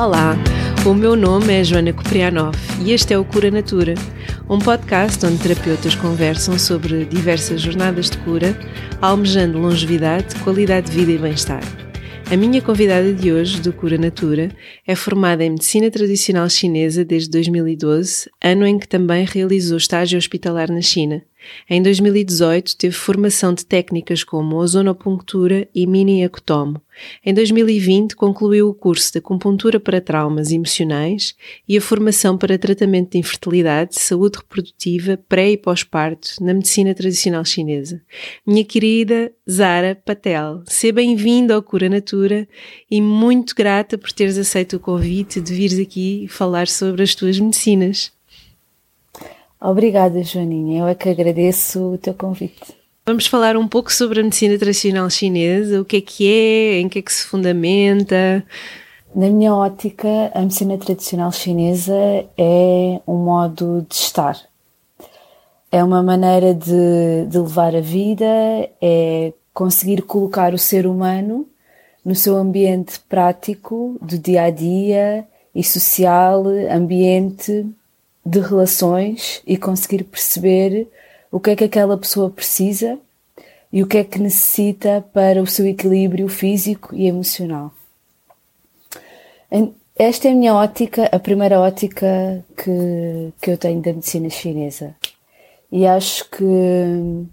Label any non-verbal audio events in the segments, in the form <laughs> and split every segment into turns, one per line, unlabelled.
Olá, o meu nome é Joana Koprianov e este é o Cura Natura, um podcast onde terapeutas conversam sobre diversas jornadas de cura, almejando longevidade, qualidade de vida e bem-estar. A minha convidada de hoje, do Cura Natura, é formada em Medicina Tradicional Chinesa desde 2012, ano em que também realizou estágio hospitalar na China. Em 2018, teve formação de técnicas como ozonopunctura e mini-ecotomo. Em 2020, concluiu o curso de acupuntura para traumas emocionais e a formação para tratamento de infertilidade, saúde reprodutiva, pré e pós-parto na medicina tradicional chinesa. Minha querida Zara Patel, seja bem-vinda ao Cura Natura e muito grata por teres aceito o convite de vires aqui falar sobre as tuas medicinas.
Obrigada, Joaninha. Eu é que agradeço o teu convite.
Vamos falar um pouco sobre a medicina tradicional chinesa, o que é que é, em que é que se fundamenta.
Na minha ótica, a medicina tradicional chinesa é um modo de estar. É uma maneira de, de levar a vida, é conseguir colocar o ser humano no seu ambiente prático do dia a dia e social, ambiente de relações e conseguir perceber o que é que aquela pessoa precisa e o que é que necessita para o seu equilíbrio físico e emocional. Esta é a minha ótica, a primeira ótica que, que eu tenho da medicina chinesa. E acho que uh,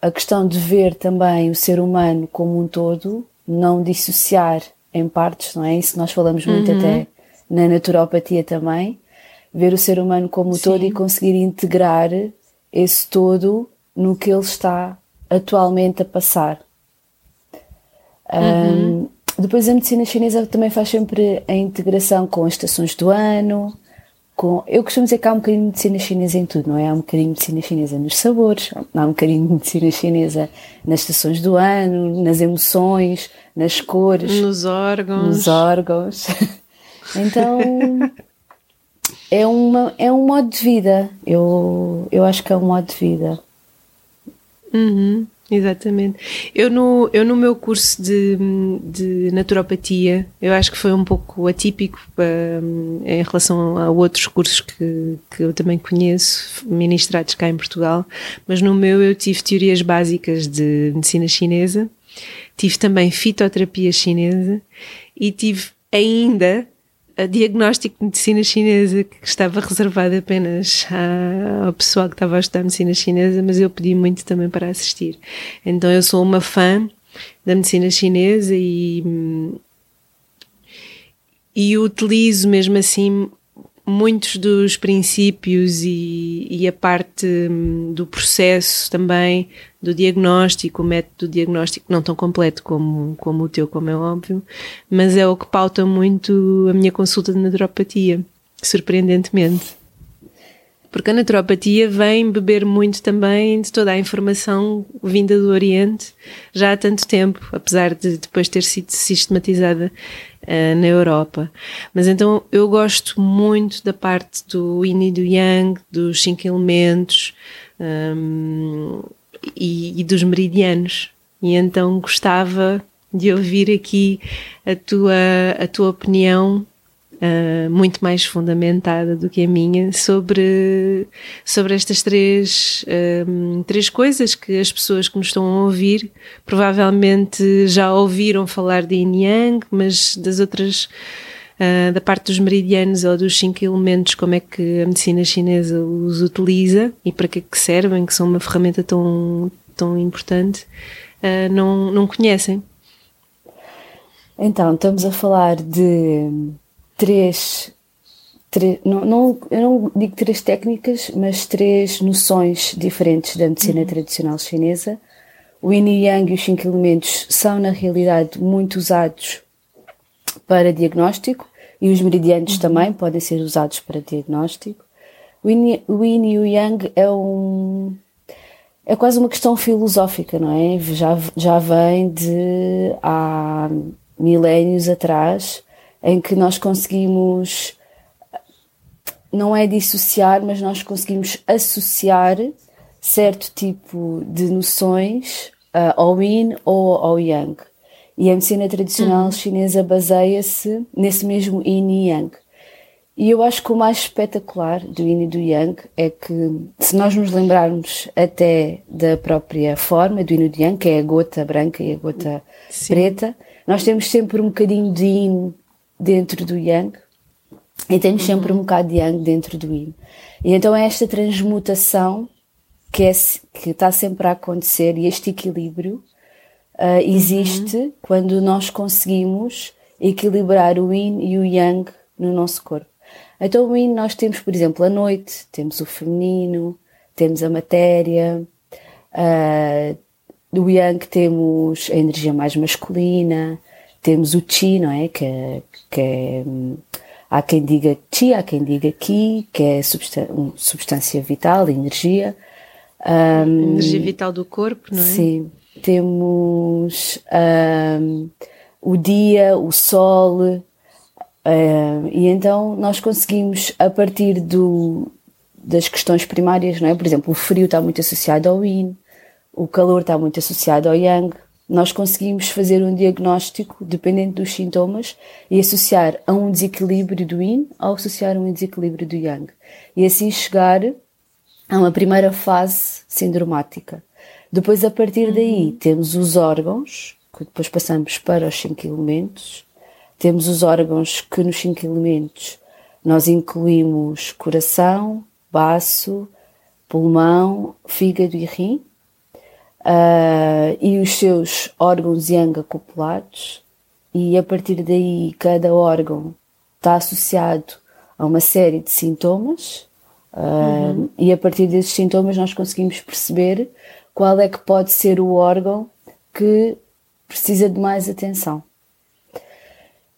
a questão de ver também o ser humano como um todo, não dissociar em partes, não é? Isso nós falamos muito uhum. até na naturopatia também, ver o ser humano como Sim. todo e conseguir integrar esse todo no que ele está atualmente a passar. Uhum. Um, depois a medicina chinesa também faz sempre a integração com as estações do ano. Com, eu costumo dizer que há um bocadinho de medicina chinesa em tudo, não é? Há um bocadinho de medicina chinesa nos sabores, há um bocadinho de medicina chinesa nas estações do ano, nas emoções, nas cores,
nos órgãos.
Nos órgãos. <laughs> então, é, uma, é um modo de vida. Eu, eu acho que é um modo de vida.
Uhum, exatamente. Eu no, eu no meu curso de, de naturopatia, eu acho que foi um pouco atípico um, em relação a outros cursos que, que eu também conheço, ministrados cá em Portugal, mas no meu eu tive teorias básicas de medicina chinesa, tive também fitoterapia chinesa e tive ainda a diagnóstico de medicina chinesa que estava reservado apenas ao pessoal que estava a estudar medicina chinesa, mas eu pedi muito também para assistir. Então eu sou uma fã da medicina chinesa e, e utilizo mesmo assim muitos dos princípios e, e, a parte hum, do processo também do diagnóstico, o método diagnóstico não tão completo como, como o teu, como é óbvio, mas é o que pauta muito a minha consulta de naturopatia, surpreendentemente. Porque a naturopatia vem beber muito também de toda a informação vinda do Oriente já há tanto tempo, apesar de depois ter sido sistematizada uh, na Europa. Mas então eu gosto muito da parte do yin e do yang, dos cinco elementos um, e, e dos meridianos. E então gostava de ouvir aqui a tua, a tua opinião uh, muito mais fundamentada do que a minha sobre, sobre estas três, um, três coisas que as pessoas que nos estão a ouvir provavelmente já ouviram falar de Yin Yang, mas das outras. Uh, da parte dos meridianos ou dos cinco elementos, como é que a medicina chinesa os utiliza e para que, é que servem, que são uma ferramenta tão, tão importante, uh, não, não conhecem.
Então, estamos a falar de três, três não, não, eu não digo três técnicas, mas três noções diferentes da medicina uhum. tradicional chinesa. O Yin e Yang e os cinco elementos são, na realidade, muito usados para diagnóstico e os meridianos uhum. também podem ser usados para diagnóstico. O Yin, o Yin e o Yang é um é quase uma questão filosófica, não é? Já, já vem de há milénios atrás em que nós conseguimos, não é dissociar, mas nós conseguimos associar certo tipo de noções uh, ao yin ou ao yang. E a medicina tradicional uhum. chinesa baseia-se nesse mesmo yin e yang. E eu acho que o mais espetacular do yin e do yang é que, se nós nos lembrarmos até da própria forma do yin e do yang, que é a gota branca e a gota Sim. preta, nós temos sempre um bocadinho de yin dentro do yang e temos uhum. sempre um bocado de yang dentro do yin. E então é esta transmutação que, é, que está sempre a acontecer e este equilíbrio uh, existe uhum. quando nós conseguimos equilibrar o yin e o yang no nosso corpo. Então, o yin nós temos, por exemplo, a noite, temos o feminino, temos a matéria, uh, do yang temos a energia mais masculina, temos o chi, não é? Que, é, que é, há quem diga chi, há quem diga ki, que é substância vital, energia.
Um, energia vital do corpo, não é?
Sim. Temos um, o dia, o sol, Uh, e então nós conseguimos, a partir do, das questões primárias, não é? por exemplo, o frio está muito associado ao yin, o calor está muito associado ao yang, nós conseguimos fazer um diagnóstico dependente dos sintomas e associar a um desequilíbrio do yin ou associar a um desequilíbrio do yang. E assim chegar a uma primeira fase sindromática. Depois, a partir daí, uhum. temos os órgãos, que depois passamos para os cinco elementos, temos os órgãos que nos cinco elementos nós incluímos coração, baço, pulmão, fígado e rim, uh, e os seus órgãos yang acoplados, e a partir daí cada órgão está associado a uma série de sintomas, uh, uhum. e a partir desses sintomas nós conseguimos perceber qual é que pode ser o órgão que precisa de mais atenção.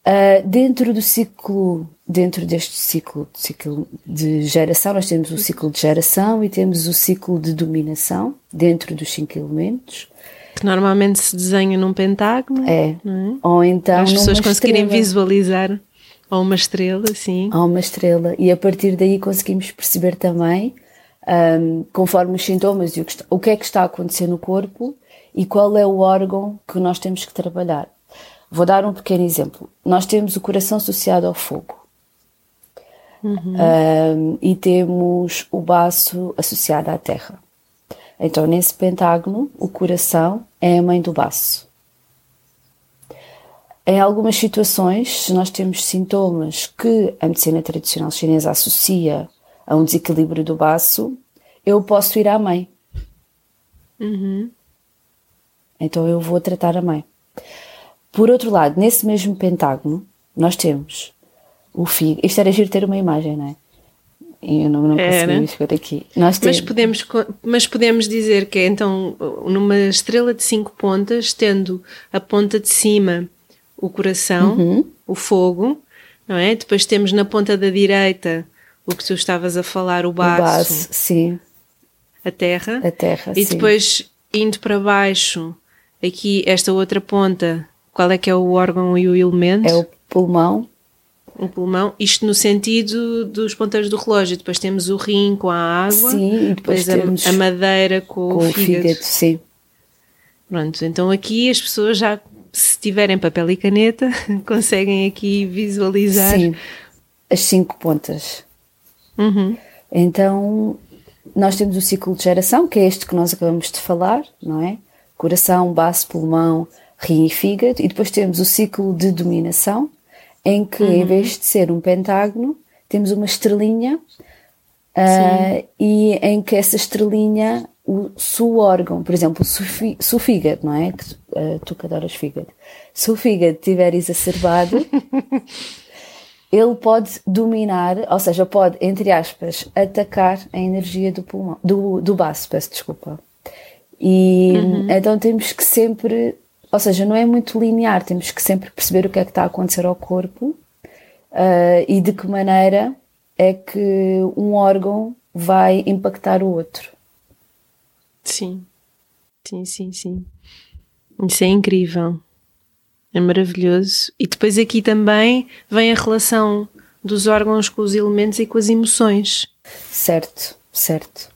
Uh, dentro do ciclo, dentro deste ciclo, ciclo de geração, nós temos o ciclo de geração e temos o ciclo de dominação dentro dos cinco elementos.
Que normalmente se desenha num pentágono.
É. é? Ou então.
As pessoas conseguirem estrela. visualizar ou uma estrela, sim.
Ou uma estrela. E a partir daí conseguimos perceber também, um, conforme os sintomas e o que, está, o que é que está a acontecer no corpo e qual é o órgão que nós temos que trabalhar. Vou dar um pequeno exemplo. Nós temos o coração associado ao fogo. Uhum. Um, e temos o baço associado à terra. Então, nesse pentágono, o coração é a mãe do baço. Em algumas situações, se nós temos sintomas que a medicina tradicional chinesa associa a um desequilíbrio do baço, eu posso ir à mãe. Uhum. Então, eu vou tratar a mãe. Por outro lado, nesse mesmo pentágono, nós temos o fígado. Isto era giro ter uma imagem, não é? Eu não, não consegui chegar aqui.
Nós temos... mas, podemos, mas podemos dizer que é então numa estrela de cinco pontas, tendo a ponta de cima o coração, uhum. o fogo, não é? Depois temos na ponta da direita o que tu estavas a falar, o baço. O baço,
sim.
A terra.
A terra,
E
sim.
depois indo para baixo, aqui esta outra ponta qual é que é o órgão e o elemento?
É o pulmão.
O pulmão, isto no sentido dos ponteiros do relógio. Depois temos o rim com a água.
Sim, e depois, depois temos
a, a madeira com, com o, fígado. fígado.
Sim.
Pronto, então aqui as pessoas já, se tiverem papel e caneta, <laughs> conseguem aqui visualizar.
Sim, as cinco pontas.
Uhum.
Então, nós temos o ciclo de geração, que é este que nós acabamos de falar, não é? Coração, baço, pulmão, rim e fígado, e depois temos o ciclo de dominação, em que uhum. em vez de ser um pentágono, temos uma estrelinha uh, e em que essa estrelinha, o, se o órgão, por exemplo, se o, se o fígado, não é? Que, uh, tu que adoras fígado, se o fígado estiver exacerbado, <laughs> ele pode dominar, ou seja, pode, entre aspas, atacar a energia do pulmão, do, do baço, peço desculpa. E uhum. então temos que sempre ou seja, não é muito linear, temos que sempre perceber o que é que está a acontecer ao corpo uh, e de que maneira é que um órgão vai impactar o outro.
Sim, sim, sim, sim. Isso é incrível. É maravilhoso. E depois aqui também vem a relação dos órgãos com os elementos e com as emoções.
Certo, certo.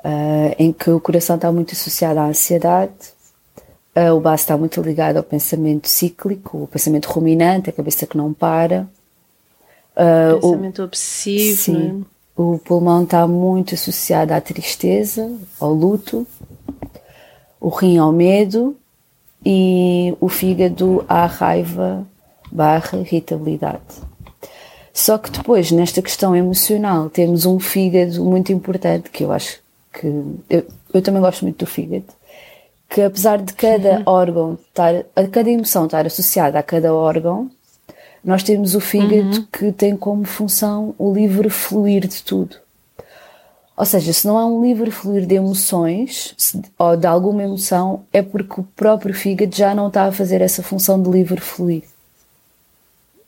Uh, em que o coração está muito associado à ansiedade, Uh, o baço está muito ligado ao pensamento cíclico, o pensamento ruminante, a cabeça que não para.
Uh, pensamento o, obsessivo. Sim,
é? O pulmão está muito associado à tristeza, ao luto, o rim ao medo e o fígado à raiva barra irritabilidade. Só que depois, nesta questão emocional, temos um fígado muito importante, que eu acho que. Eu, eu também gosto muito do fígado, que apesar de cada uhum. órgão estar, a cada emoção estar associada a cada órgão, nós temos o fígado uhum. que tem como função o livre fluir de tudo. Ou seja, se não há um livre fluir de emoções se, ou de alguma emoção, é porque o próprio fígado já não está a fazer essa função de livre fluir.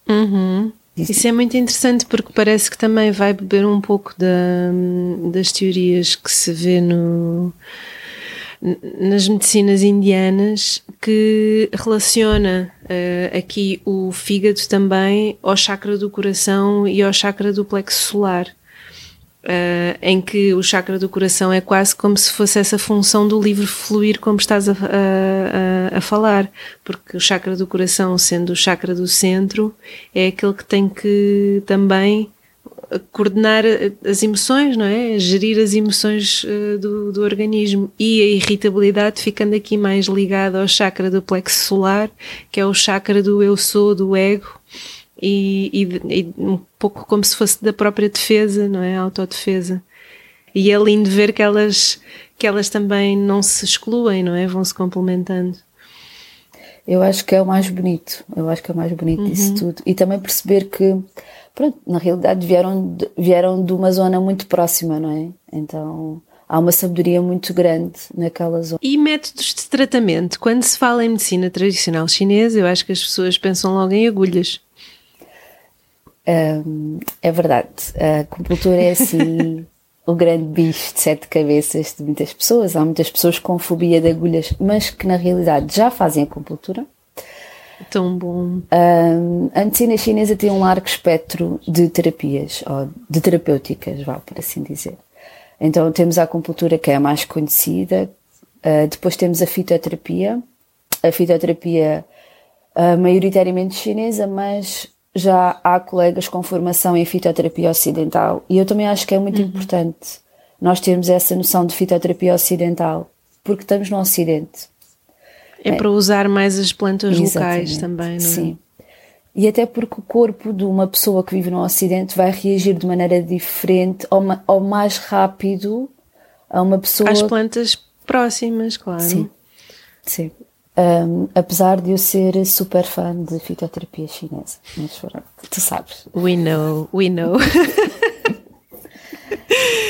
Uhum. Isso é muito interessante porque parece que também vai beber um pouco da, das teorias que se vê no, nas medicinas indianas que relaciona uh, aqui o fígado também ao chakra do coração e ao chakra do plexo solar. Uh, em que o chakra do coração é quase como se fosse essa função do livre fluir, como estás a, a, a, falar, porque o chakra do coração, sendo o chakra do centro, é aquele que tem que também coordenar as emoções, não é? Gerir as emoções uh, do, do organismo e a irritabilidade ficando aqui mais ligada ao chakra do plexo solar, que é o chakra do eu sou, do ego e, e, e, um pouco como se fosse da própria defesa, não é? Autodefesa. E é lindo ver que elas, que elas também não se excluem, não é? Vão se complementando.
Eu acho que é o mais bonito, eu acho que é o mais bonito uhum. disso tudo. E também perceber que, pronto, na realidade vieram de, vieram de uma zona muito próxima, não é? Então há uma sabedoria muito grande naquela zona.
E métodos de tratamento? Quando se fala em medicina tradicional chinesa, eu acho que as pessoas pensam logo em agulhas.
Um, é verdade, a acupuntura é assim <laughs> o grande bicho de sete cabeças de muitas pessoas. Há muitas pessoas com fobia de agulhas, mas que na realidade já fazem acupuntura.
Tão bom.
Um, a medicina chinesa tem um largo espectro de terapias, ou de terapêuticas, vá por assim dizer. Então temos a acupuntura que é a mais conhecida, uh, depois temos a fitoterapia. A fitoterapia uh, maioritariamente chinesa, mas já há colegas com formação em fitoterapia ocidental e eu também acho que é muito uhum. importante nós termos essa noção de fitoterapia ocidental, porque estamos no Ocidente.
É, é. para usar mais as plantas locais também, não é? Sim.
E até porque o corpo de uma pessoa que vive no Ocidente vai reagir de maneira diferente ou, ou mais rápido a uma pessoa.
Às plantas próximas, claro.
Sim. Sim. Um, apesar de eu ser super fã de fitoterapia chinesa. Mas pronto, tu sabes.
We know, we know. <laughs>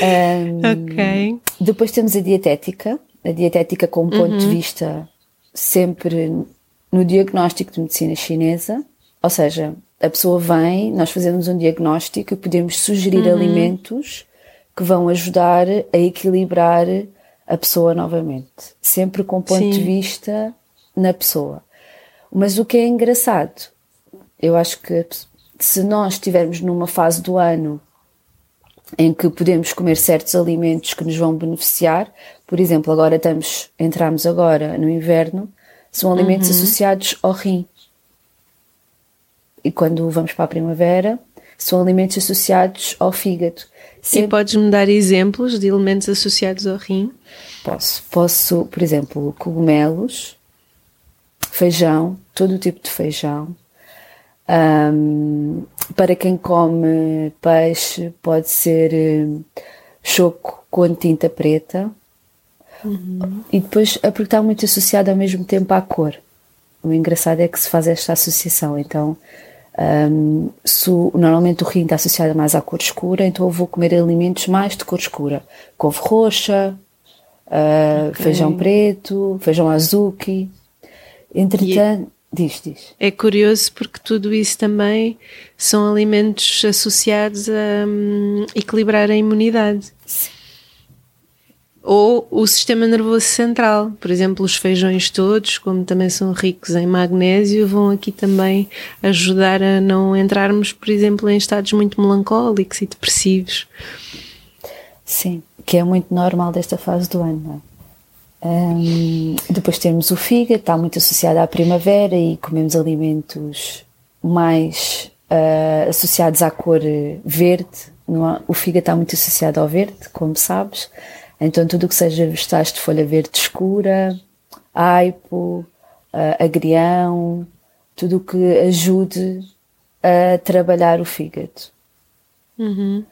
um, ok.
Depois temos a dietética. A dietética com um ponto uhum. de vista sempre no diagnóstico de medicina chinesa. Ou seja, a pessoa vem, nós fazemos um diagnóstico e podemos sugerir uhum. alimentos que vão ajudar a equilibrar a pessoa novamente. Sempre com ponto Sim. de vista na pessoa. Mas o que é engraçado, eu acho que se nós estivermos numa fase do ano em que podemos comer certos alimentos que nos vão beneficiar, por exemplo, agora estamos, entramos agora no inverno, são alimentos uhum. associados ao rim. E quando vamos para a primavera, são alimentos associados ao fígado.
Sempre... E podes-me dar exemplos de alimentos associados ao rim?
Posso. Posso, por exemplo, cogumelos, feijão, todo o tipo de feijão. Um, para quem come peixe, pode ser um, choco com tinta preta. Uhum. E depois, é porque está muito associado ao mesmo tempo à cor. O engraçado é que se faz esta associação. Então, um, normalmente o rim está associado mais à cor escura, então eu vou comer alimentos mais de cor escura. Couve roxa, uh, okay. feijão preto, feijão azuki. Entretanto, é, diz, diz.
É curioso porque tudo isso também são alimentos associados a um, equilibrar a imunidade. Sim. Ou o sistema nervoso central, por exemplo, os feijões todos, como também são ricos em magnésio, vão aqui também ajudar a não entrarmos, por exemplo, em estados muito melancólicos e depressivos.
Sim, que é muito normal desta fase do ano, não é? Um, depois temos o fígado, está muito associado à primavera e comemos alimentos mais uh, associados à cor verde. O fígado está muito associado ao verde, como sabes. Então tudo o que seja vegetais de folha verde escura, aipo, uh, agrião, tudo o que ajude a trabalhar o fígado.
Uhum.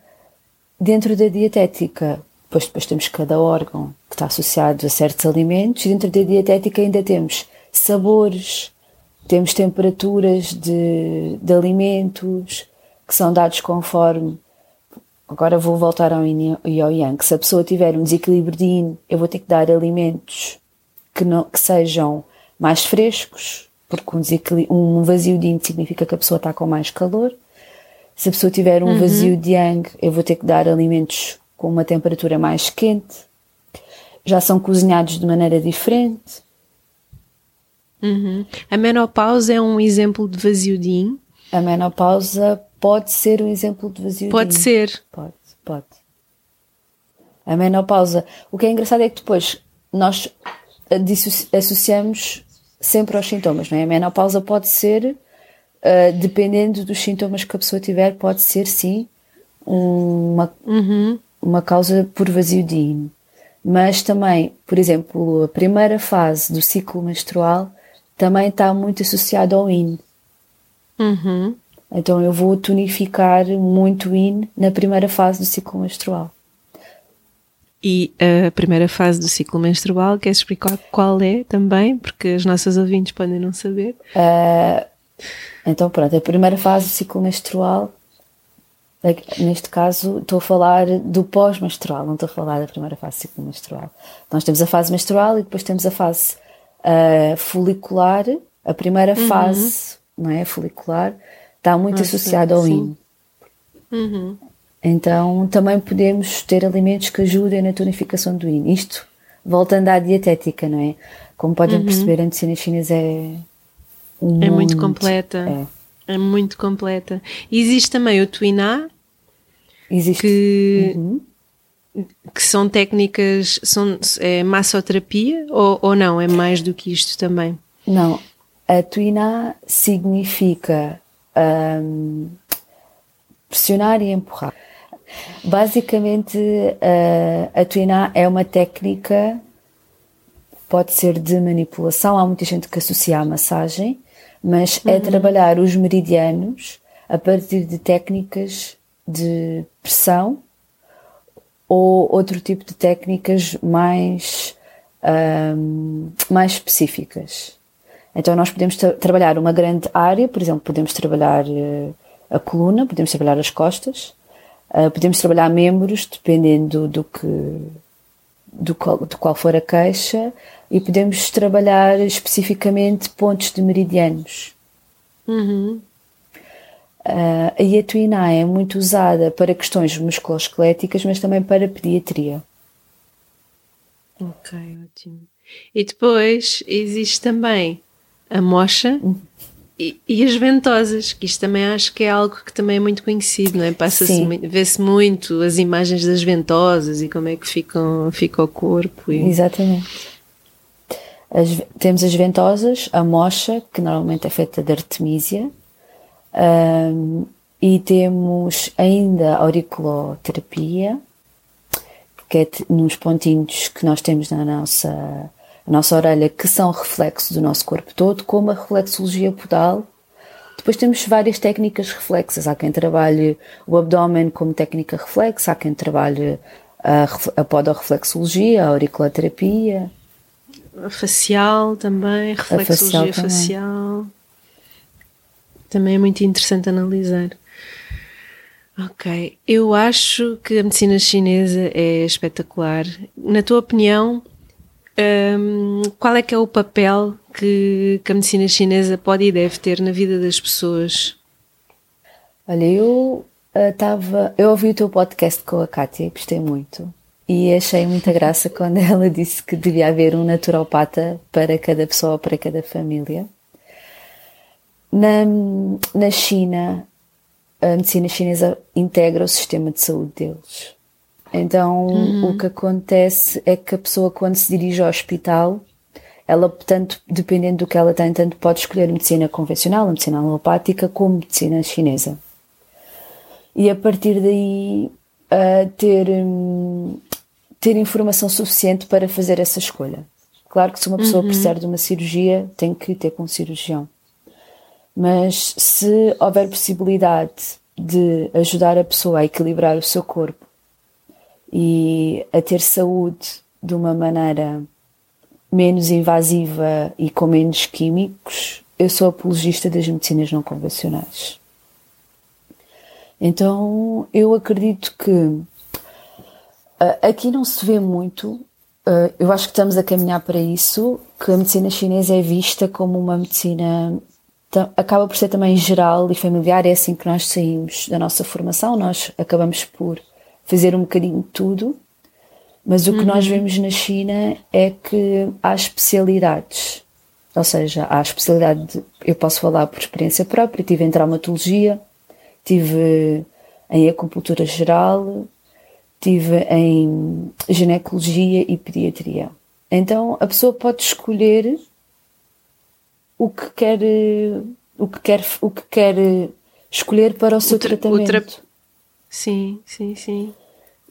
Dentro da dietética, depois, depois temos cada órgão que está associado a certos alimentos, e dentro da dietética ainda temos sabores, temos temperaturas de, de alimentos que são dados conforme. Agora vou voltar ao yin e ao yang. Se a pessoa tiver um desequilíbrio de yin, eu vou ter que dar alimentos que, não, que sejam mais frescos, porque um, um vazio de yin significa que a pessoa está com mais calor. Se a pessoa tiver um uhum. vazio de yang, eu vou ter que dar alimentos com uma temperatura mais quente. Já são cozinhados de maneira diferente.
Uhum. A menopausa é um exemplo de vazio de yin?
A menopausa pode ser um exemplo de vazio
pode
de yin.
Ser.
Pode, pode. A menopausa. O que é engraçado é que depois nós associamos sempre aos sintomas, não é? A menopausa pode ser, uh, dependendo dos sintomas que a pessoa tiver, pode ser sim uma,
uhum.
Uma causa por vazio de yin. Mas também, por exemplo, a primeira fase do ciclo menstrual também está muito associado ao IN.
Uhum.
Então eu vou tonificar muito IN na primeira fase do ciclo menstrual.
E a primeira fase do ciclo menstrual, queres explicar qual é também? Porque as nossas ouvintes podem não saber.
Uh, então, pronto, a primeira fase do ciclo menstrual, neste caso, estou a falar do pós-menstrual, não estou a falar da primeira fase do ciclo menstrual. Nós temos a fase menstrual e depois temos a fase uh, folicular, a primeira uhum. fase, não é? Folicular, está muito ah, associada ao IN.
Uhum.
Então também podemos ter alimentos que ajudem na tonificação do IN. Isto voltando à dietética, não é? Como podem uhum. perceber, a medicina chinesa é.
Muito, é muito completa. É. é. muito completa. E existe também o Tuiná.
Existe.
Que, uhum que são técnicas, são, é massoterapia ou, ou não? É mais do que isto também?
Não. A tuiná significa um, pressionar e empurrar. Basicamente, uh, a tuiná é uma técnica, pode ser de manipulação, há muita gente que associa à massagem, mas é uhum. é trabalhar os meridianos a partir de técnicas de pressão ou outro tipo de técnicas mais, um, mais específicas. Então nós podemos tra trabalhar uma grande área, por exemplo, podemos trabalhar uh, a coluna, podemos trabalhar as costas, uh, podemos trabalhar membros, dependendo do que do qual, de qual for a queixa, e podemos trabalhar especificamente pontos de meridianos.
Uhum.
Uh, a iatuiná é muito usada para questões musculoesqueléticas, mas também para pediatria.
Ok, ótimo. E depois existe também a mocha uhum. E, e, as ventosas, que isto também acho que é algo que também é muito conhecido, não é? Passa-se, vê-se muito as imagens das ventosas e como é que ficam, fica o corpo. E...
Exatamente. As, temos as ventosas, a mocha, que normalmente é feita de artemisia, um, e temos ainda a auriculoterapia, que é nos pontinhos que nós temos na nossa, nossa orelha, que são reflexo do nosso corpo todo, como a reflexologia podal. Depois temos várias técnicas reflexas. Há quem trabalhe o abdômen como técnica reflexa, há quem trabalhe a, a podoreflexologia, a auriculoterapia.
A facial também, reflexologia facial. facial. Também é muito interessante analisar. Ok, eu acho que a medicina chinesa é espetacular. Na tua opinião, um, qual é que é o papel que, que, a medicina chinesa pode e deve ter na vida das pessoas?
Olha, eu estava. Uh, eu ouvi o teu podcast com a Kátia e gostei muito. E achei muita graça <laughs> quando ela disse que devia haver um naturopata para cada pessoa, para cada família. Na, na China, a medicina chinesa integra o sistema de saúde deles. Então, uhum. o que acontece é que a pessoa, quando se dirige ao hospital, ela, tanto, dependendo do que ela tem, tanto pode escolher medicina convencional, medicina alopática, como medicina chinesa. E a partir daí, uh, ter, um, ter informação suficiente para fazer essa escolha. Claro que se uma pessoa uhum. precisar de uma cirurgia, tem que ter com um cirurgião. Mas se houver possibilidade de ajudar a pessoa a equilibrar o seu corpo e a ter saúde de uma maneira menos invasiva e com menos químicos, eu sou apologista das medicinas não convencionais. Então, eu acredito que uh, aqui não se vê muito, uh, eu acho que estamos a caminhar para isso, que a medicina chinesa é vista como uma medicina acaba por ser também geral e familiar, é assim que nós saímos da nossa formação, nós acabamos por fazer um bocadinho de tudo mas o que uhum. nós vemos na China é que há especialidades. Ou seja, há a especialidade, de, eu posso falar por experiência própria, tive em traumatologia, tive em acupuntura geral, tive em ginecologia e pediatria. Então a pessoa pode escolher o que quer, o que quer, o que quer escolher para o seu o tra tratamento. O
sim, sim, sim.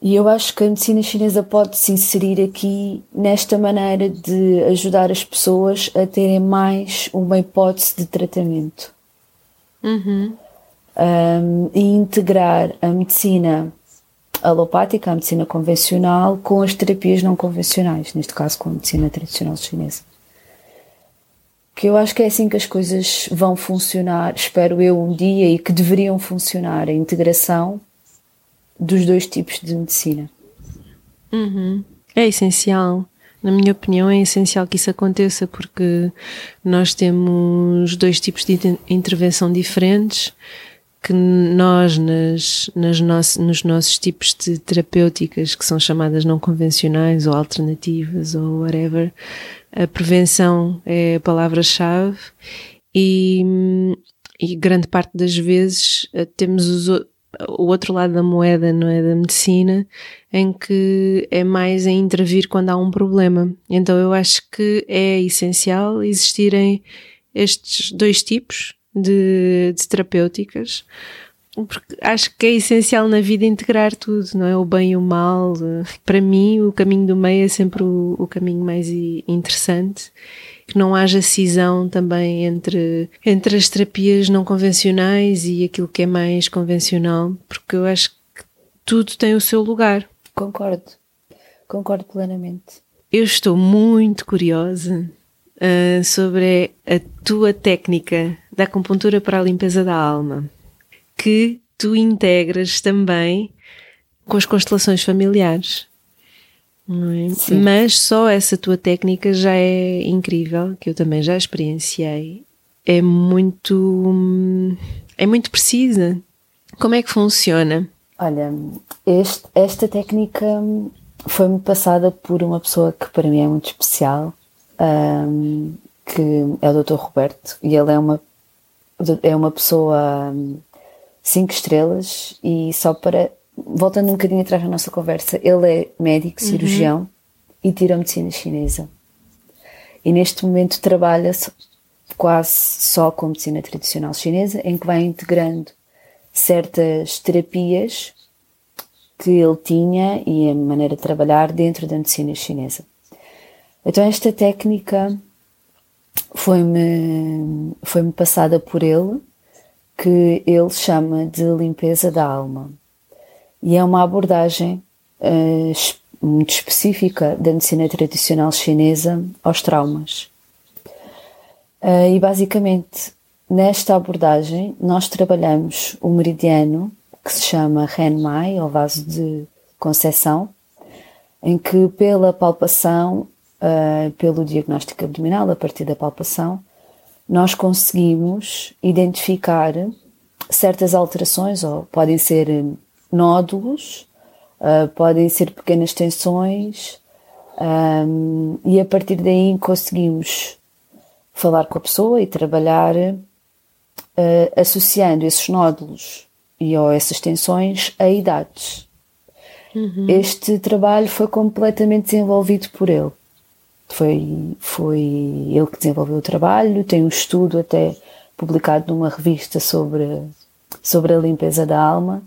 E eu acho que a medicina chinesa pode se inserir aqui nesta maneira de ajudar as pessoas a terem mais uma hipótese de tratamento.
Uhum.
Um, e integrar a medicina alopática, a medicina convencional, com as terapias não convencionais, neste caso com a medicina tradicional chinesa. Que eu acho que é assim que as coisas vão funcionar, espero eu, um dia, e que deveriam funcionar a integração dos dois tipos de medicina.
Uhum. É essencial. Na minha opinião, é essencial que isso aconteça porque nós temos dois tipos de intervenção diferentes que nós, nas, nas nosso, nos nossos tipos de terapêuticas, que são chamadas não convencionais ou alternativas ou whatever, a prevenção é a palavra-chave e, e grande parte das vezes eh, temos os, o outro lado da moeda, não é? Da medicina, em que é mais em intervir quando há um problema. Então eu acho que é essencial existirem estes dois tipos de, de terapêuticas, porque acho que é essencial na vida integrar tudo, não é? O bem e o mal. Para mim, o caminho do meio é sempre o, o caminho mais interessante que não haja cisão também entre, entre as terapias não convencionais e aquilo que é mais convencional, porque eu acho que tudo tem o seu lugar.
Concordo, concordo plenamente.
Eu estou muito curiosa uh, sobre a tua técnica da acupuntura para a limpeza da alma, que tu integras também com as constelações familiares. É? Mas só essa tua técnica já é incrível, que eu também já experienciei. É muito, é muito precisa. Como é que funciona?
Olha, este, esta técnica foi-me passada por uma pessoa que para mim é muito especial, um, que é o Dr. Roberto, e ele é uma, é uma pessoa cinco estrelas e só para voltando um bocadinho atrás na nossa conversa, ele é médico, uhum. cirurgião uhum. e tira medicina chinesa. E neste momento trabalha quase só com medicina tradicional chinesa, em que vai integrando certas terapias que ele tinha e a maneira de trabalhar dentro da medicina chinesa. Então esta técnica foi-me foi-me passada por ele, que ele chama de limpeza da alma e é uma abordagem uh, muito específica da medicina tradicional chinesa aos traumas. Uh, e basicamente, nesta abordagem, nós trabalhamos o meridiano que se chama Renmai, ou vaso de concessão, em que pela palpação, uh, pelo diagnóstico abdominal, a partir da palpação, nós conseguimos identificar certas alterações, ou podem ser nódulos, uh, podem ser pequenas tensões, um, e a partir daí conseguimos falar com a pessoa e trabalhar uh, associando esses nódulos e ou essas tensões a idades. uhum. este trabalho foi completamente desenvolvido por ele. Foi, foi ele que desenvolveu o trabalho, tem um estudo até publicado numa revista sobre, sobre a limpeza da alma,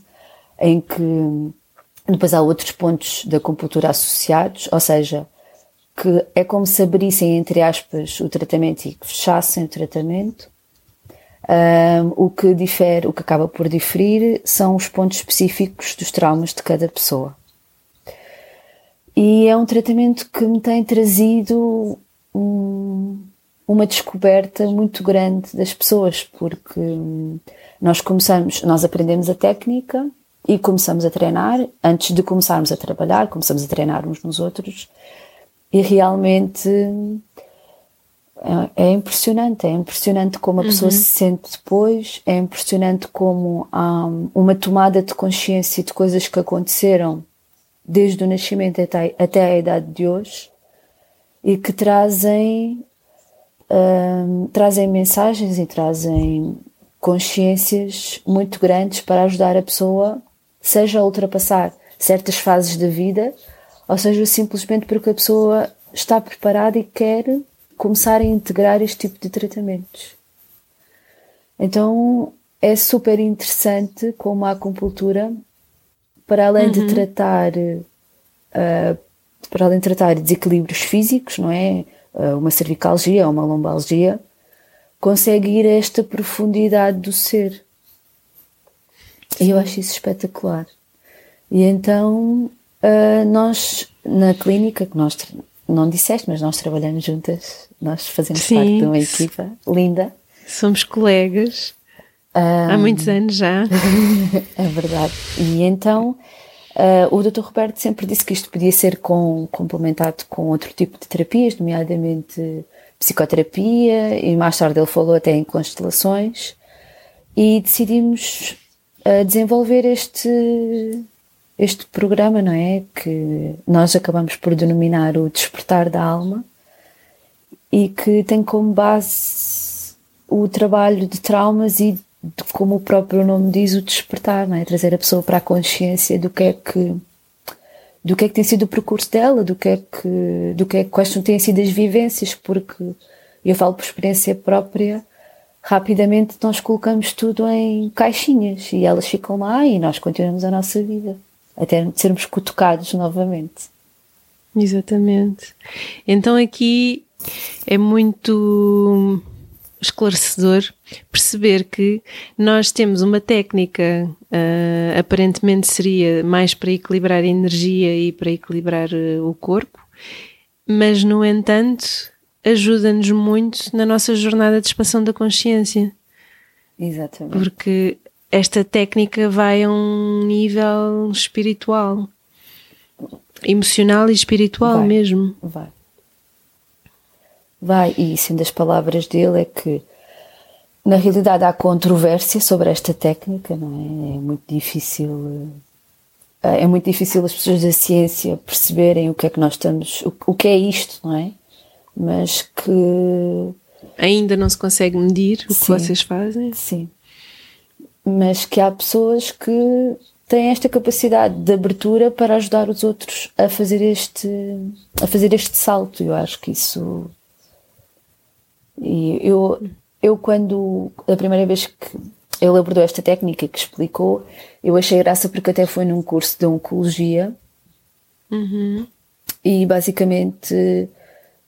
em que depois há outros pontos da compultura associados, ou seja, que é como se abrissem, entre aspas, o tratamento e fechassem o tratamento. Um, o que difere, o que acaba por diferir são os pontos específicos dos traumas de cada pessoa. E é um tratamento que me tem trazido um, uma descoberta muito grande das pessoas, porque nós começamos, nós aprendemos a técnica e começamos a treinar. Antes de começarmos a trabalhar, começamos a treinar uns nos outros e realmente é, é impressionante. É impressionante como a pessoa uhum. se sente depois, é impressionante como há uma tomada de consciência de coisas que aconteceram desde o nascimento até, até a idade de hoje e que trazem, um, trazem mensagens e trazem consciências muito grandes para ajudar a pessoa, seja ultrapassar certas fases da vida, ou seja, simplesmente porque a pessoa está preparada e quer começar a integrar este tipo de tratamentos. Então é super interessante como a acupuntura para além uhum. de tratar uh, para além de tratar desequilíbrios físicos, não é? Uh, uma cervicalgia ou uma lombalgia, consegue ir a esta profundidade do ser. E eu acho isso espetacular. E então uh, nós na clínica, que nós não disseste, mas nós trabalhamos juntas, nós fazemos Sim. parte de uma equipa linda.
Somos colegas. Um, Há muitos anos já. <laughs>
é verdade. E então uh, o Dr. Roberto sempre disse que isto podia ser com, complementado com outro tipo de terapias, nomeadamente psicoterapia, e mais tarde ele falou até em constelações, e decidimos uh, desenvolver este, este programa, não é? Que nós acabamos por denominar o Despertar da Alma e que tem como base o trabalho de traumas e como o próprio nome diz, o despertar, não é? Trazer a pessoa para a consciência do que é que do que é que tem sido o percurso dela, do que é que, do que é, quais têm sido as vivências, porque eu falo por experiência própria, rapidamente nós colocamos tudo em caixinhas e elas ficam lá e nós continuamos a nossa vida, até sermos cutucados novamente.
Exatamente. Então aqui é muito esclarecedor perceber que nós temos uma técnica, uh, aparentemente seria mais para equilibrar a energia e para equilibrar uh, o corpo, mas no entanto ajuda-nos muito na nossa jornada de expansão da consciência.
Exatamente.
Porque esta técnica vai a um nível espiritual, emocional e espiritual
vai,
mesmo.
Vai vai, e sendo as palavras dele, é que na realidade há controvérsia sobre esta técnica, não é? É muito difícil. Eh, é muito difícil as pessoas da ciência perceberem o que é que nós estamos, o, o que é isto, não é? Mas que.
Ainda não se consegue medir o
sim,
que vocês fazem?
Sim. Mas que há pessoas que têm esta capacidade de abertura para ajudar os outros a fazer este, a fazer este salto. Eu acho que isso e eu, eu quando, a primeira vez que ele abordou esta técnica que explicou, eu achei graça porque até foi num curso de oncologia
uhum.
e basicamente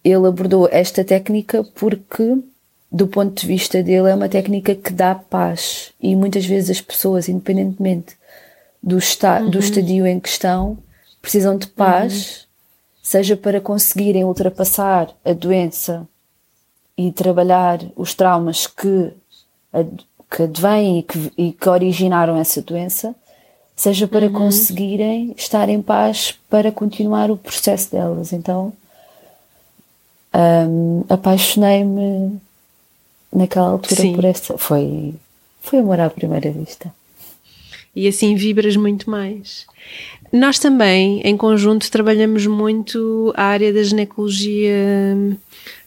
ele abordou esta técnica porque do ponto de vista dele é uma técnica que dá paz e muitas vezes as pessoas, independentemente do, esta uhum. do estadio em questão, precisam de paz, uhum. seja para conseguirem ultrapassar a doença e trabalhar os traumas que, que advêm e que, e que originaram essa doença, seja para uhum. conseguirem estar em paz para continuar o processo delas. Então, um, apaixonei-me naquela altura Sim. por essa. Foi, foi amor à primeira vista.
E assim vibras muito mais. Nós também, em conjunto, trabalhamos muito a área da ginecologia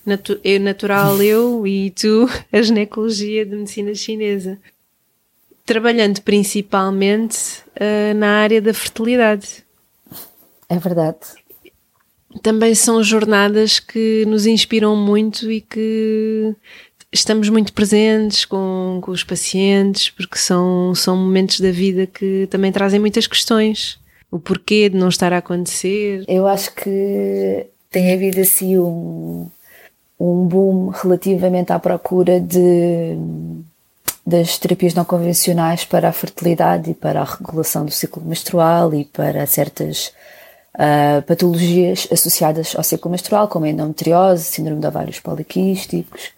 natu eu natural <laughs> eu e tu a ginecologia de medicina chinesa. Trabalhando principalmente uh, na área da fertilidade.
É verdade.
Também são jornadas que nos inspiram muito e que estamos muito presentes com, com os pacientes, porque são, são momentos da vida que também trazem muitas questões. O porquê de não estar a acontecer.
Eu acho que tem havido assim um, um boom relativamente à procura de das terapias não convencionais para a fertilidade e para a regulação do ciclo menstrual e para certas uh, patologias associadas ao ciclo menstrual, como a endometriose, síndrome de ovários poliquísticos.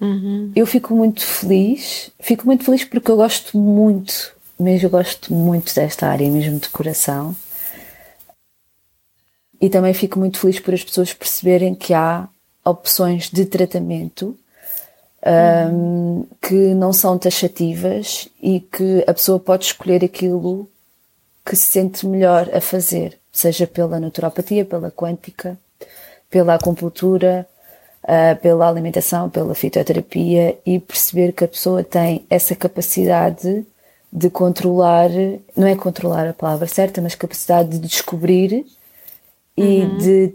Uhum. Eu fico muito feliz, fico muito feliz porque eu gosto muito, mesmo eu gosto muito desta área, mesmo de coração. E também fico muito feliz por as pessoas perceberem que há opções de tratamento um, que não são taxativas e que a pessoa pode escolher aquilo que se sente melhor a fazer, seja pela naturopatia, pela quântica, pela acupuntura, uh, pela alimentação, pela fitoterapia e perceber que a pessoa tem essa capacidade de controlar, não é controlar a palavra certa, mas capacidade de descobrir e uhum. de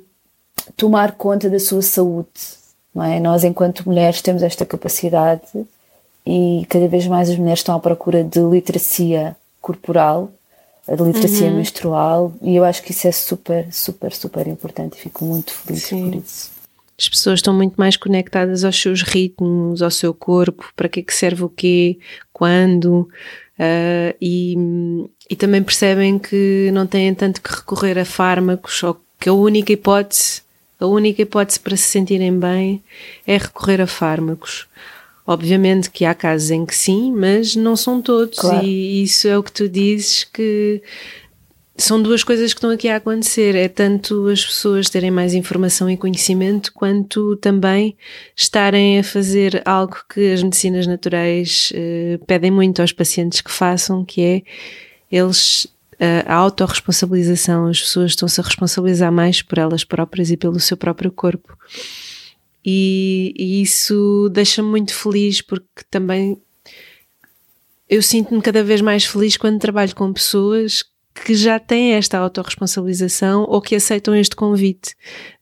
tomar conta da sua saúde não é? Nós, enquanto mulheres, temos esta capacidade e cada vez mais as mulheres estão à procura de literacia corporal, de literacia uhum. menstrual, e eu acho que isso é super, super, super importante e fico muito feliz Sim. por isso.
As pessoas estão muito mais conectadas aos seus ritmos, ao seu corpo, para que é que serve o quê, quando, uh, e, e também percebem que não têm tanto que recorrer a fármacos, ou que a única hipótese a única hipótese para se sentirem bem é recorrer a fármacos. Obviamente que há casos em que sim, mas não são todos, claro. e isso é o que tu dizes que são duas coisas que estão aqui a acontecer. É tanto as pessoas terem mais informação e conhecimento, quanto também estarem a fazer algo que as medicinas naturais eh, pedem muito aos pacientes que façam, que é eles a autorresponsabilização, as pessoas estão-se a responsabilizar mais por elas próprias e pelo seu próprio corpo. E, e isso deixa-me muito feliz porque também eu sinto-me cada vez mais feliz quando trabalho com pessoas que já têm esta autorresponsabilização ou que aceitam este convite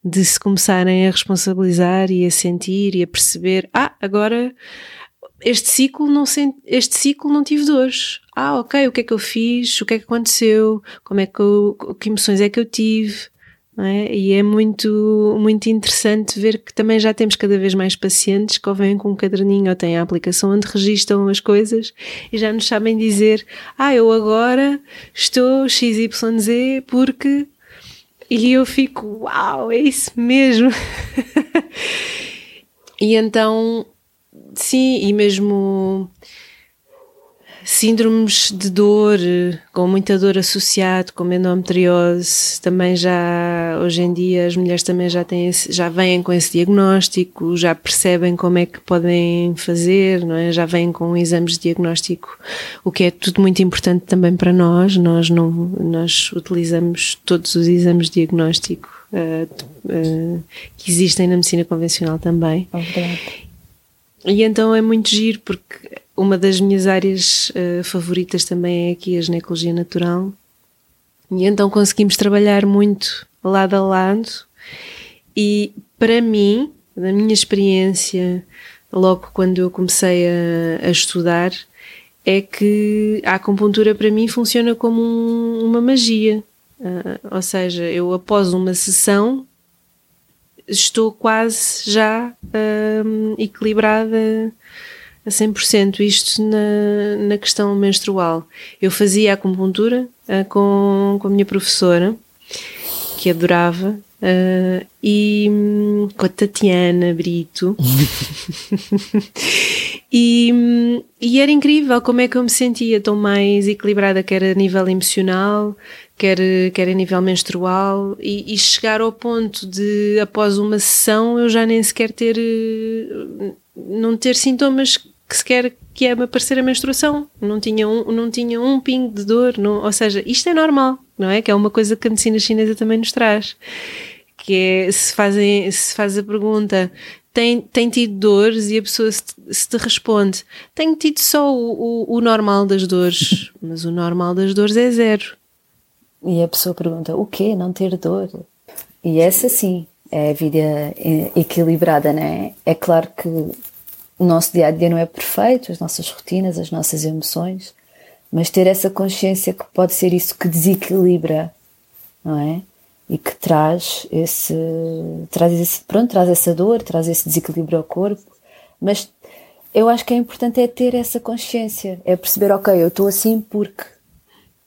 de se começarem a responsabilizar e a sentir e a perceber: ah, agora este ciclo não este ciclo não tive dores. Ah, ok, o que é que eu fiz? O que é que aconteceu? Como é que eu, que emoções é que eu tive? É? E é muito, muito interessante ver que também já temos cada vez mais pacientes que ou vêm com um caderninho ou têm a aplicação onde registram as coisas e já nos sabem dizer: Ah, eu agora estou XYZ porque. E eu fico: Uau, é isso mesmo! <laughs> e então Sim, e mesmo síndromes de dor, com muita dor associado, como endometriose, também já hoje em dia as mulheres também já têm esse, já vêm com esse diagnóstico, já percebem como é que podem fazer, não é? Já vêm com exames de diagnóstico, o que é tudo muito importante também para nós. Nós não nós utilizamos todos os exames de diagnóstico uh, uh, que existem na medicina convencional também.
Okay.
E então é muito giro porque uma das minhas áreas uh, favoritas também é aqui a ginecologia natural. E então conseguimos trabalhar muito lado a lado. E para mim, da minha experiência, logo quando eu comecei a, a estudar, é que a acupuntura para mim funciona como um, uma magia. Uh, ou seja, eu após uma sessão estou quase já um, equilibrada a 100%. Isto na, na questão menstrual. Eu fazia acupuntura uh, com, com a minha professora, que adorava, uh, e um, com a Tatiana Brito. <laughs> e, hum, e era incrível como é que eu me sentia tão mais equilibrada, quer a nível emocional, quer, quer a nível menstrual, e, e, chegar ao ponto de, após uma sessão, eu já nem sequer ter, não ter sintomas que sequer que é aparecer a menstruação, não tinha um, não tinha um pingo de dor, não, ou seja, isto é normal, não é? Que é uma coisa que a medicina chinesa também nos traz, que é, se fazem, se faz a pergunta, tem, tem tido dores e a pessoa se, se te responde, tenho tido só o, o, o normal das dores, <laughs> mas o normal das dores é zero
E a pessoa pergunta: o quê? Não ter dor? E essa sim é a vida equilibrada, né? É claro que o nosso dia a dia não é perfeito, as nossas rotinas, as nossas emoções, mas ter essa consciência que pode ser isso que desequilibra, não é? E que traz esse, traz esse, pronto, traz essa dor, traz esse desequilíbrio ao corpo, mas eu acho que é importante é ter essa consciência, é perceber, ok, eu estou assim porque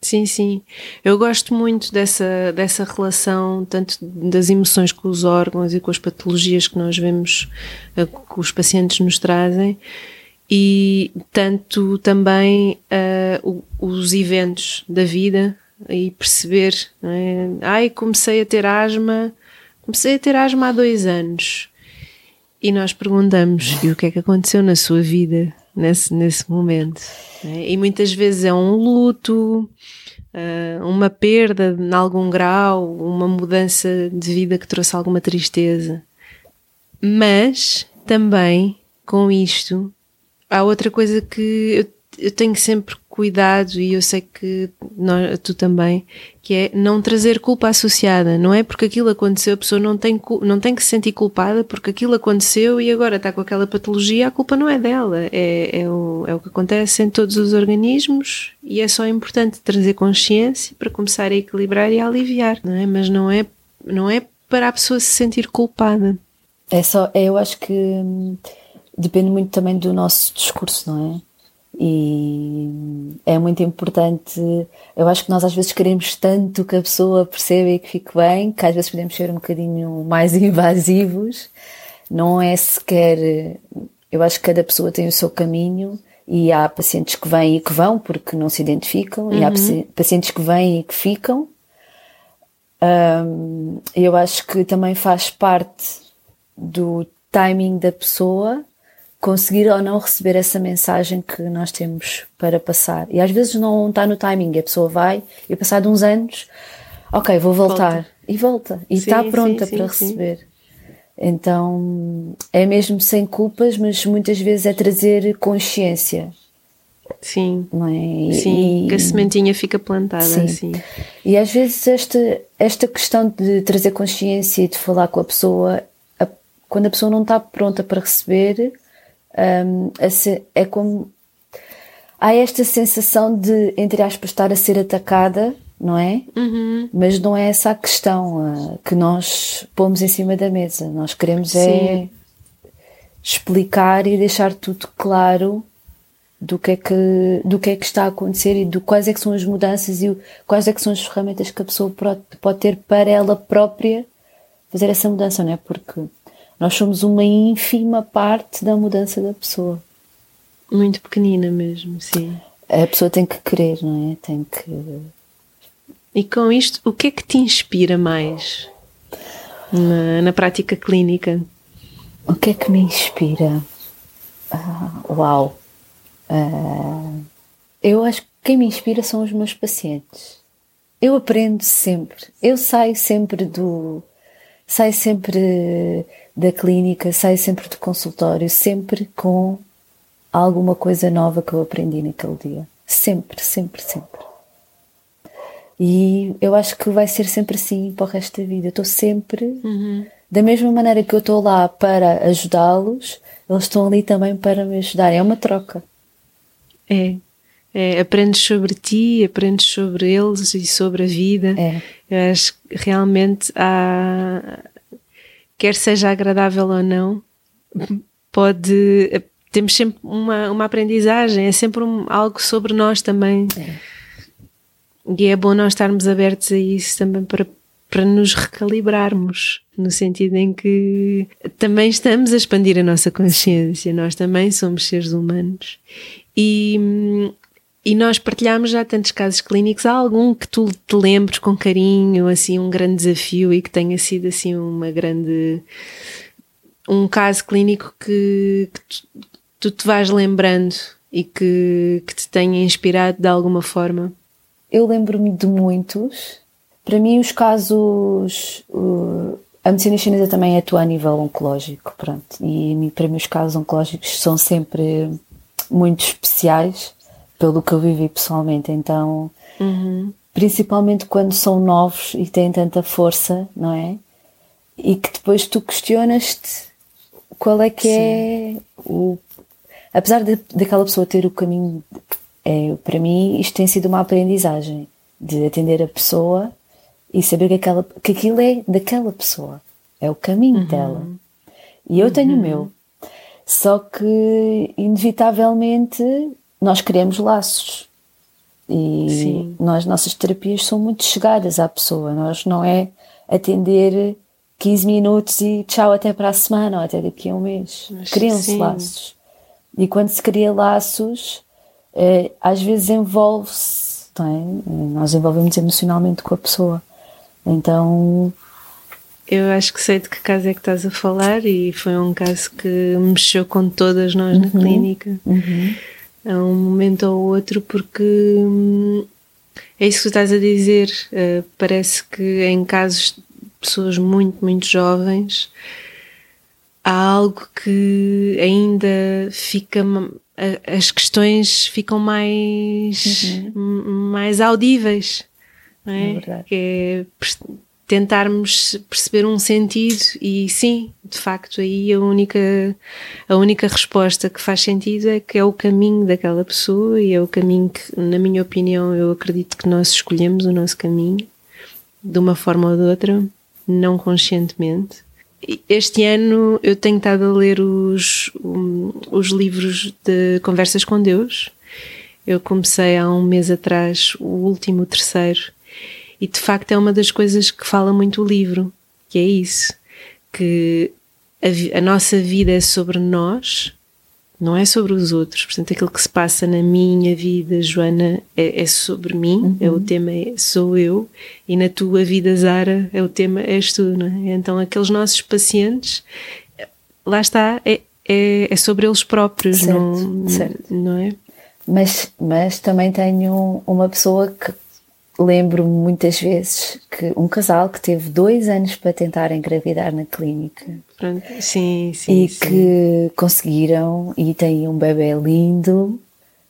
Sim, sim. Eu gosto muito dessa, dessa relação, tanto das emoções com os órgãos e com as patologias que nós vemos, eh, que os pacientes nos trazem, e tanto também uh, os eventos da vida e perceber, é? ai, comecei a ter asma, comecei a ter asma há dois anos. E nós perguntamos, e o que é que aconteceu na sua vida nesse, nesse momento? É? E muitas vezes é um luto, uh, uma perda em algum grau, uma mudança de vida que trouxe alguma tristeza. Mas também com isto há outra coisa que eu, eu tenho sempre cuidado e eu sei que nós, tu também, que é não trazer culpa associada. Não é porque aquilo aconteceu, a pessoa não tem, não tem que se sentir culpada porque aquilo aconteceu e agora está com aquela patologia, a culpa não é dela. É, é, o, é o que acontece em todos os organismos e é só importante trazer consciência para começar a equilibrar e a aliviar, não é? Mas não é, não é para a pessoa se sentir culpada.
É só, eu acho que hum, depende muito também do nosso discurso, não é? E é muito importante. Eu acho que nós às vezes queremos tanto que a pessoa perceba e que fique bem, que às vezes podemos ser um bocadinho mais <laughs> invasivos. Não é sequer. Eu acho que cada pessoa tem o seu caminho e há pacientes que vêm e que vão porque não se identificam, uhum. e há uhum. pacientes que vêm e que ficam. Um, eu acho que também faz parte do timing da pessoa conseguir ou não receber essa mensagem que nós temos para passar. E às vezes não está no timing, a pessoa vai e passado uns anos, ok, vou voltar. Volta. E volta. E sim, está pronta sim, para sim, receber. Então é mesmo sem culpas, mas muitas vezes é trazer consciência.
Sim.
É?
E, sim, que a sementinha fica plantada sim. assim.
E às vezes esta, esta questão de trazer consciência e de falar com a pessoa, a, quando a pessoa não está pronta para receber, um, é como há esta sensação de, entre aspas, estar a ser atacada, não é?
Uhum.
Mas não é essa a questão uh, que nós pomos em cima da mesa. Nós queremos é explicar e deixar tudo claro do que é que do que é que está a acontecer e do quais é que são as mudanças e quais é que são as ferramentas que a pessoa pode, pode ter para ela própria fazer essa mudança, não é? Porque nós somos uma ínfima parte da mudança da pessoa.
Muito pequenina mesmo, sim.
A pessoa tem que querer, não é? Tem que.
E com isto, o que é que te inspira mais na, na prática clínica?
O que é que me inspira? Uh, uau! Uh, eu acho que quem me inspira são os meus pacientes. Eu aprendo sempre. Eu saio sempre do. Saio sempre da clínica, saio sempre do consultório, sempre com alguma coisa nova que eu aprendi naquele dia. Sempre, sempre, sempre. E eu acho que vai ser sempre assim para o resto da vida. Eu estou sempre,
uhum.
da mesma maneira que eu estou lá para ajudá-los, eles estão ali também para me ajudar. É uma troca.
É. é. aprendes sobre ti, aprendes sobre eles e sobre a vida.
É.
Eu acho que realmente há, quer seja agradável ou não, pode. Temos sempre uma, uma aprendizagem, é sempre um, algo sobre nós também.
É.
E é bom nós estarmos abertos a isso também para, para nos recalibrarmos, no sentido em que também estamos a expandir a nossa consciência, nós também somos seres humanos. E, e nós partilhamos já tantos casos clínicos. Há algum que tu te lembres com carinho, assim, um grande desafio e que tenha sido assim uma grande. um caso clínico que, que tu, tu, te vais lembrando e que, que te tenha inspirado de alguma forma?
Eu lembro-me de muitos. Para mim, os casos. Uh, a medicina chinesa também atua a nível oncológico, pronto. E para mim, os casos oncológicos são sempre muito especiais pelo que eu vivi pessoalmente. Então,
uhum.
principalmente quando são novos e têm tanta força, não é? E que depois tu questionas-te qual é que Sim. é o. Apesar de, daquela pessoa ter o caminho, é, para mim, isto tem sido uma aprendizagem de atender a pessoa e saber que, aquela, que aquilo é daquela pessoa, é o caminho uhum. dela. E eu tenho uhum. o meu. Só que, inevitavelmente, nós queremos laços. E Sim. nós, nossas terapias são muito chegadas à pessoa. Nós não é atender 15 minutos e tchau até para a semana ou até daqui a um mês. Criam-se laços. E quando se cria laços, é, às vezes envolve-se, é? nós envolvemos emocionalmente com a pessoa. Então.
Eu acho que sei de que caso é que estás a falar e foi um caso que mexeu com todas nós uhum. na clínica. Uhum a um momento ou outro, porque hum, é isso que tu estás a dizer. Uh, parece que em casos de pessoas muito, muito jovens há algo que ainda fica. As questões ficam mais, uhum. mais audíveis, não é? é que é tentarmos perceber um sentido e sim, de facto, aí a única, a única resposta que faz sentido é que é o caminho daquela pessoa e é o caminho que, na minha opinião, eu acredito que nós escolhemos o nosso caminho de uma forma ou de outra, não conscientemente. Este ano eu tenho estado a ler os, os livros de Conversas com Deus. Eu comecei há um mês atrás o último, o terceiro, e de facto é uma das coisas que fala muito o livro, que é isso, que a, a nossa vida é sobre nós, não é sobre os outros. Portanto, aquilo que se passa na minha vida, Joana, é, é sobre mim, uhum. é o tema é, sou eu, e na tua vida, Zara, é o tema és tu, não é? Então, aqueles nossos pacientes, lá está, é, é, é sobre eles próprios, certo, não, certo. não é?
Mas, mas também tenho uma pessoa que lembro muitas vezes que um casal que teve dois anos para tentar engravidar na clínica.
Pronto. Sim, sim.
E
sim.
que conseguiram e têm um bebê lindo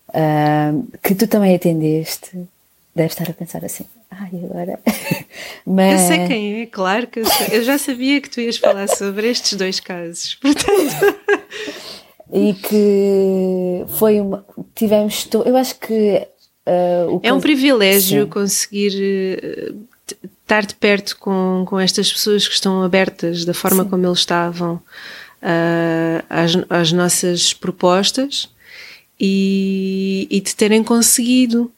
uh, que tu também atendeste. Deve estar a pensar assim, ai, agora. <laughs>
Mas... Eu sei quem é, claro que eu, sei. eu já sabia que tu ias falar sobre estes dois casos, <laughs> portanto.
e que foi uma. Tivemos. Eu acho que
Uh, é um privilégio Sim. conseguir uh, estar de perto com, com estas pessoas que estão abertas da forma Sim. como eles estavam uh, às, às nossas propostas e, e de terem conseguido.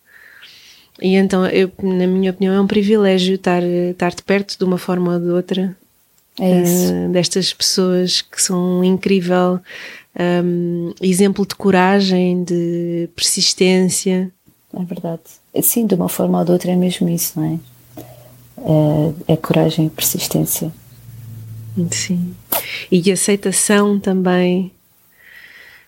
E então, eu, na minha opinião, é um privilégio estar, estar de perto de uma forma ou de outra é uh, destas pessoas que são um incrível um, exemplo de coragem, de persistência
é verdade. Sim, de uma forma ou de outra é mesmo isso, não é? É, é coragem e persistência.
Sim. E aceitação também.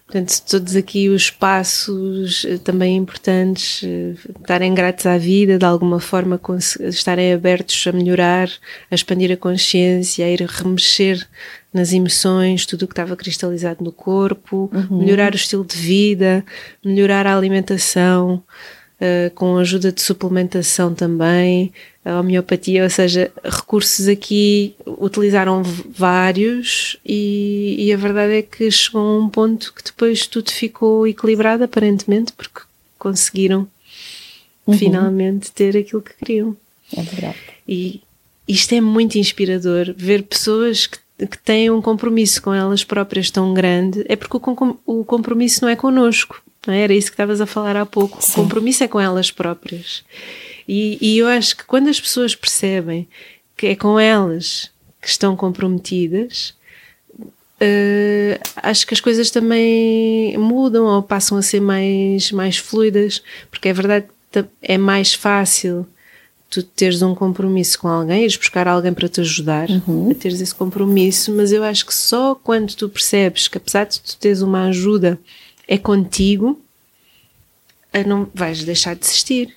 Portanto, todos aqui os passos eh, também importantes, eh, estarem gratos à vida, de alguma forma estarem abertos a melhorar, a expandir a consciência, a ir remexer nas emoções, tudo o que estava cristalizado no corpo, uhum. melhorar o estilo de vida, melhorar a alimentação, uh, com ajuda de suplementação também, a homeopatia, ou seja, recursos aqui utilizaram vários e, e, a verdade é que chegou a um ponto que depois tudo ficou equilibrado aparentemente porque conseguiram uhum. finalmente ter aquilo que queriam.
É verdade.
E isto é muito inspirador, ver pessoas que que têm um compromisso com elas próprias tão grande, é porque o, o compromisso não é connosco, é? Era isso que estavas a falar há pouco. Sim. O compromisso é com elas próprias. E, e eu acho que quando as pessoas percebem que é com elas que estão comprometidas, Uh, acho que as coisas também mudam ou passam a ser mais, mais fluidas, porque é verdade que é mais fácil tu teres um compromisso com alguém, ires buscar alguém para te ajudar uhum. a teres esse compromisso, mas eu acho que só quando tu percebes que apesar de tu teres uma ajuda é contigo, não vais deixar de existir.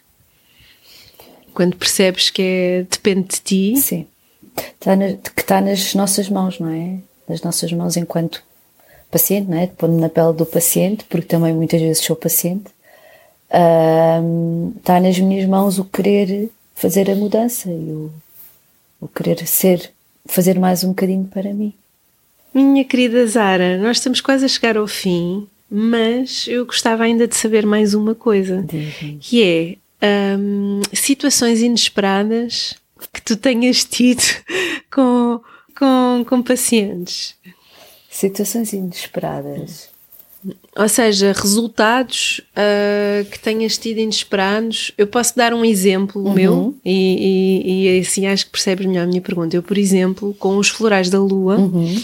Quando percebes que é, depende de ti.
Sim. Está na, que está nas nossas mãos, não é? Nas nossas mãos enquanto paciente, não é? Pondo na pele do paciente, porque também muitas vezes sou paciente. uh, está nas minhas mãos o querer fazer a mudança e o, o querer ser, fazer mais um bocadinho para mim.
Minha querida Zara, nós estamos quase a chegar ao fim, mas eu gostava ainda de saber mais uma coisa, que é um, situações inesperadas que tu tenhas tido <laughs> com, com, com pacientes.
Situações inesperadas.
Ou seja, resultados uh, que tenhas tido inesperados. Eu posso dar um exemplo uhum. meu e, e, e, assim acho que percebes melhor a minha pergunta. Eu, por exemplo, com os florais da lua, uhum.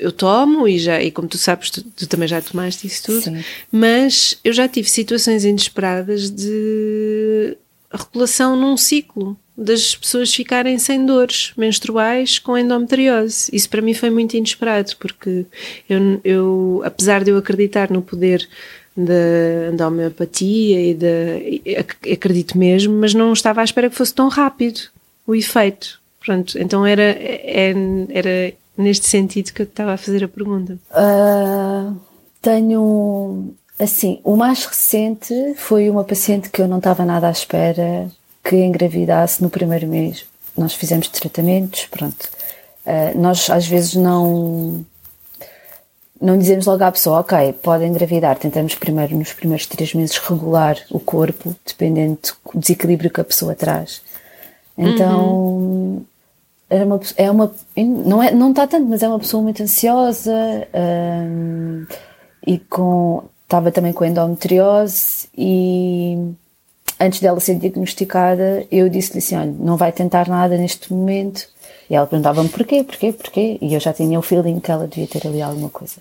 Eu tomo e já, e como tu sabes, tu, tu também já tomaste isso tudo, Sim. mas eu já tive situações inesperadas de regulação num ciclo das pessoas ficarem sem dores menstruais com endometriose. Isso para mim foi muito inesperado, porque eu, eu apesar de eu acreditar no poder da, da homeopatia e da. acredito mesmo, mas não estava à espera que fosse tão rápido o efeito. Pronto, então era, era, é, era neste sentido que eu estava a fazer a pergunta.
Uh, tenho. Assim, o mais recente foi uma paciente que eu não estava nada à espera que engravidasse no primeiro mês. Nós fizemos tratamentos, pronto. Uh, nós às vezes não não dizemos logo à pessoa, ok, pode engravidar. Tentamos primeiro, nos primeiros três meses, regular o corpo, dependendo do desequilíbrio que a pessoa traz. Então, uhum. É uma, é uma não, é, não está tanto, mas é uma pessoa muito ansiosa um, e com, estava também com endometriose e antes dela ser diagnosticada, eu disse-lhe assim: olha, não vai tentar nada neste momento. E ela perguntava-me porquê, porquê, porquê. E eu já tinha o feeling que ela devia ter ali alguma coisa.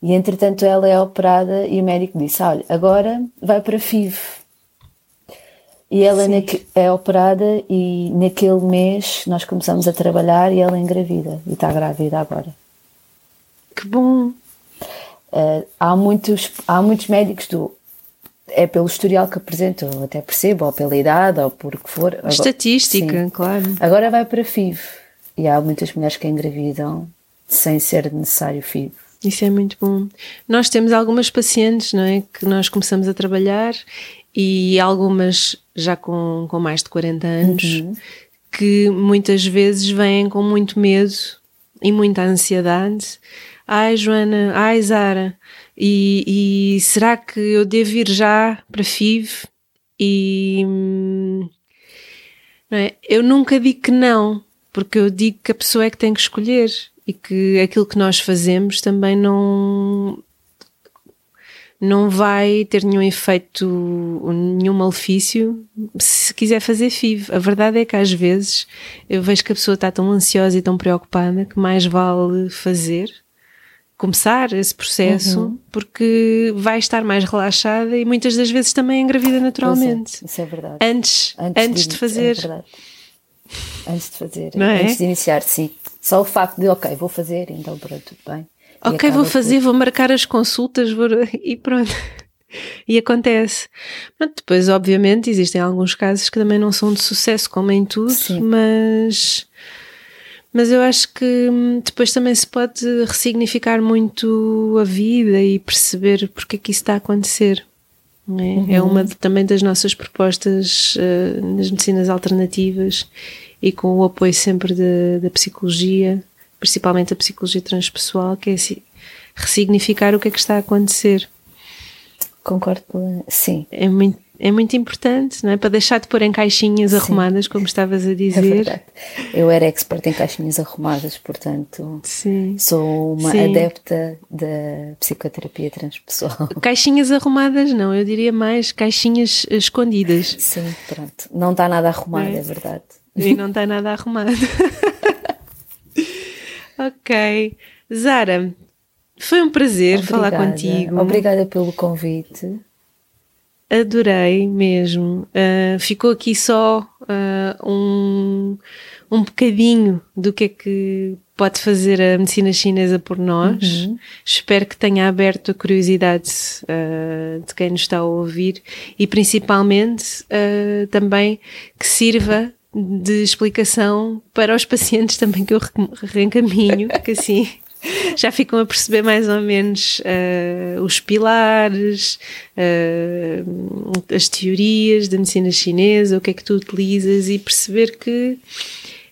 E entretanto ela é operada e o médico disse: olha, agora vai para FIV. E ela é operada e naquele mês nós começamos a trabalhar e ela é engravida e está grávida agora.
Que bom!
Uh, há, muitos, há muitos médicos do é pelo historial que apresentam, até percebo, ou pela idade, ou por que for.
Agora, Estatística, sim. claro.
Agora vai para FIV. E há muitas mulheres que engravidam sem ser necessário FIV.
Isso é muito bom. Nós temos algumas pacientes, não é? Que nós começamos a trabalhar e algumas já com, com mais de 40 anos, uhum. que muitas vezes vêm com muito medo e muita ansiedade. Ai, Joana, ai, Zara, e, e será que eu devo ir já para FIV? E não é? eu nunca digo que não, porque eu digo que a pessoa é que tem que escolher e que aquilo que nós fazemos também não não vai ter nenhum efeito, nenhum malefício se quiser fazer FIV. A verdade é que às vezes eu vejo que a pessoa está tão ansiosa e tão preocupada que mais vale fazer começar esse processo uhum. porque vai estar mais relaxada e muitas das vezes também engravida naturalmente.
É, isso é verdade.
Antes, antes, antes de, de, fazer. É
antes de fazer, é? antes de iniciar, sim. Só o facto de, ok, vou fazer, então pronto, tudo bem.
Ok, vou fazer, vou marcar as consultas vou... e pronto. E acontece. Depois, obviamente, existem alguns casos que também não são de sucesso, como em tudo, sim. mas mas eu acho que hum, depois também se pode ressignificar muito a vida e perceber porque é que isso está a acontecer. É? Uhum. é uma de, também das nossas propostas uh, nas medicinas alternativas e com o apoio sempre da psicologia, principalmente a psicologia transpessoal, que é assim, ressignificar o que é que está a acontecer.
Concordo, sim.
É muito é muito importante, não é? Para deixar de pôr em caixinhas Sim. arrumadas, como estavas a é dizer. É verdade.
Eu era expert em caixinhas arrumadas, portanto, Sim. sou uma Sim. adepta da psicoterapia transpessoal. <laughs>
Caixinhas arrumadas, não, eu diria mais caixinhas escondidas.
Sim, pronto. Não está nada arrumado, é, é verdade.
E não está nada arrumado. <laughs> <laughs> ok. Zara, foi um prazer Obrigada. falar contigo.
Obrigada pelo convite
adorei mesmo. Uh, ficou aqui só uh, um, um bocadinho do que é que pode fazer a medicina chinesa por nós. Uhum. Espero que tenha aberto a curiosidade uh, de quem nos está a ouvir e principalmente também que sirva de explicação para os pacientes também que eu reencaminho, <laughs> que assim já ficam a perceber mais ou menos uh, os pilares, uh, as teorias da medicina chinesa, o que é que tu utilizas e perceber que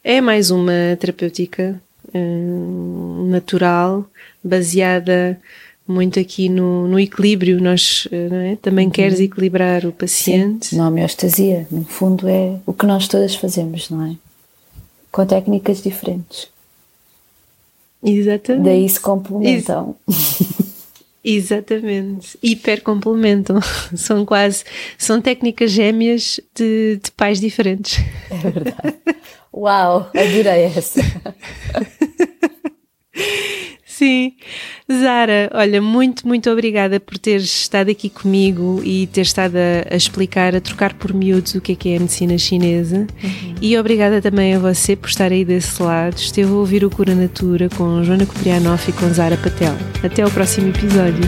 é mais uma terapêutica uh, natural, baseada muito aqui no, no equilíbrio. Nós é? também uhum. queres equilibrar o paciente.
Sim, na homeostasia, no fundo, é o que nós todas fazemos, não é? Com técnicas diferentes.
Exatamente.
Daí se complementam.
Exatamente, hiper complementam. <laughs> São quase, são técnicas gêmeas de, de pais diferentes.
É verdade. Uau, adorei essa. <laughs>
Sim. Zara, olha, muito, muito obrigada por teres estado aqui comigo e ter estado a, a explicar, a trocar por miúdos o que é que é a medicina chinesa. Uhum. E obrigada também a você por estar aí desse lado. Esteve a ouvir o Cura Natura com Joana Coprianoff e com Zara Patel. Até ao próximo episódio.